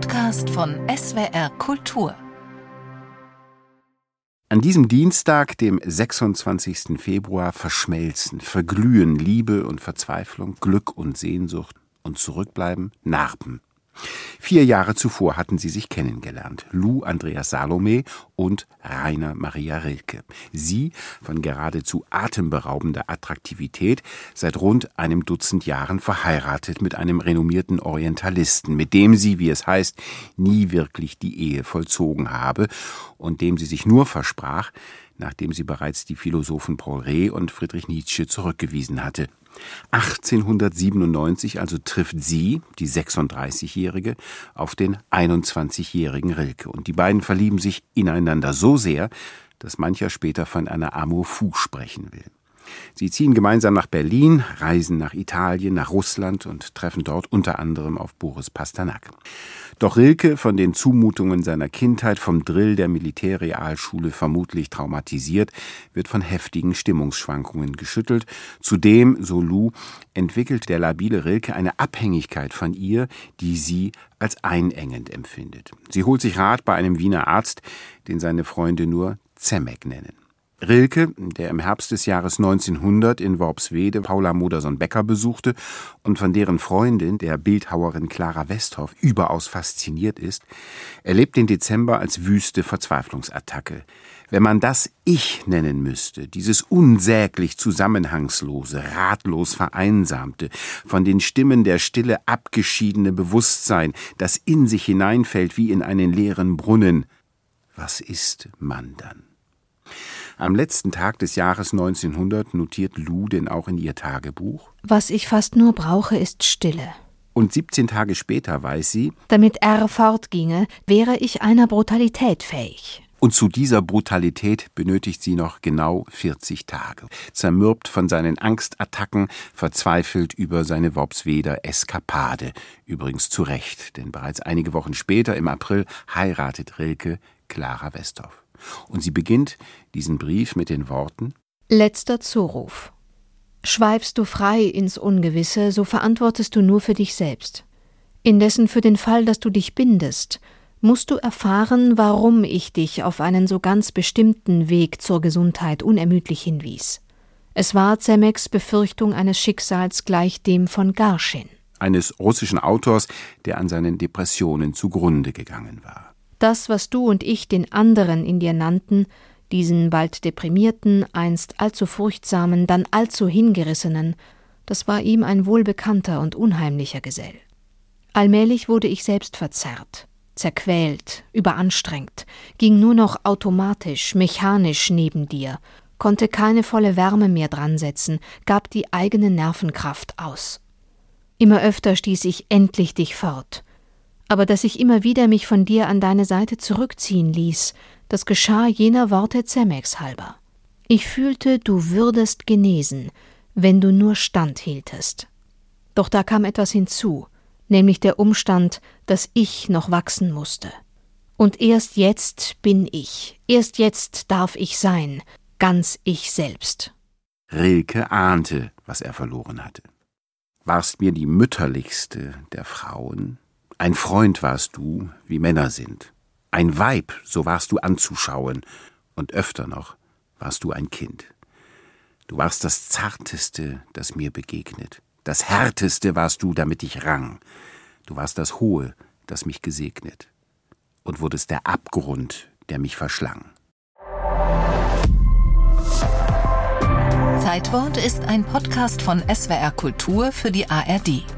Podcast von SWR Kultur. An diesem Dienstag, dem 26. Februar, verschmelzen, verglühen Liebe und Verzweiflung, Glück und Sehnsucht und Zurückbleiben Narben. Vier Jahre zuvor hatten sie sich kennengelernt. Lou Andreas Salome und Rainer Maria Rilke. Sie, von geradezu atemberaubender Attraktivität, seit rund einem Dutzend Jahren verheiratet mit einem renommierten Orientalisten, mit dem sie, wie es heißt, nie wirklich die Ehe vollzogen habe und dem sie sich nur versprach, nachdem sie bereits die Philosophen Paul Reh und Friedrich Nietzsche zurückgewiesen hatte. 1897 also trifft sie, die 36-Jährige, auf den 21-jährigen Rilke. Und die beiden verlieben sich ineinander so sehr, dass mancher später von einer Amour fou sprechen will. Sie ziehen gemeinsam nach Berlin, reisen nach Italien, nach Russland und treffen dort unter anderem auf Boris Pasternak. Doch Rilke, von den Zumutungen seiner Kindheit, vom Drill der Militärrealschule vermutlich traumatisiert, wird von heftigen Stimmungsschwankungen geschüttelt. Zudem, so Lou, entwickelt der labile Rilke eine Abhängigkeit von ihr, die sie als einengend empfindet. Sie holt sich Rat bei einem Wiener Arzt, den seine Freunde nur Zemek nennen. Rilke, der im Herbst des Jahres 1900 in Worpswede Paula Modersohn-Becker besuchte und von deren Freundin, der Bildhauerin Clara Westhoff, überaus fasziniert ist, erlebt den Dezember als wüste Verzweiflungsattacke. Wenn man das Ich nennen müsste, dieses unsäglich zusammenhangslose, ratlos vereinsamte, von den Stimmen der Stille abgeschiedene Bewusstsein, das in sich hineinfällt wie in einen leeren Brunnen, was ist man dann? Am letzten Tag des Jahres 1900 notiert Lou denn auch in ihr Tagebuch. Was ich fast nur brauche, ist Stille. Und 17 Tage später weiß sie, damit er fortginge, wäre ich einer Brutalität fähig. Und zu dieser Brutalität benötigt sie noch genau 40 Tage. Zermürbt von seinen Angstattacken, verzweifelt über seine Worpsweder Eskapade. Übrigens zu Recht, denn bereits einige Wochen später, im April, heiratet Rilke Clara Westhoff. Und sie beginnt diesen Brief mit den Worten Letzter Zuruf. Schweifst du frei ins Ungewisse, so verantwortest du nur für dich selbst. Indessen für den Fall, dass du dich bindest, musst du erfahren, warum ich dich auf einen so ganz bestimmten Weg zur Gesundheit unermüdlich hinwies. Es war Zemeks Befürchtung eines Schicksals gleich dem von Garschin. Eines russischen Autors, der an seinen Depressionen zugrunde gegangen war. Das, was du und ich den anderen in dir nannten, diesen bald deprimierten, einst allzu furchtsamen, dann allzu hingerissenen, das war ihm ein wohlbekannter und unheimlicher Gesell. Allmählich wurde ich selbst verzerrt, zerquält, überanstrengt, ging nur noch automatisch, mechanisch neben dir, konnte keine volle Wärme mehr dransetzen, gab die eigene Nervenkraft aus. Immer öfter stieß ich endlich dich fort, aber dass ich immer wieder mich von dir an deine Seite zurückziehen ließ, das geschah jener Worte Zemeks halber. Ich fühlte, du würdest genesen, wenn du nur standhieltest. Doch da kam etwas hinzu, nämlich der Umstand, dass ich noch wachsen musste. Und erst jetzt bin ich, erst jetzt darf ich sein, ganz ich selbst. Rilke ahnte, was er verloren hatte. Warst mir die mütterlichste der Frauen, ein Freund warst du, wie Männer sind. Ein Weib, so warst du anzuschauen. Und öfter noch warst du ein Kind. Du warst das Zarteste, das mir begegnet. Das Härteste warst du, damit ich rang. Du warst das Hohe, das mich gesegnet. Und wurdest der Abgrund, der mich verschlang. Zeitwort ist ein Podcast von SWR Kultur für die ARD.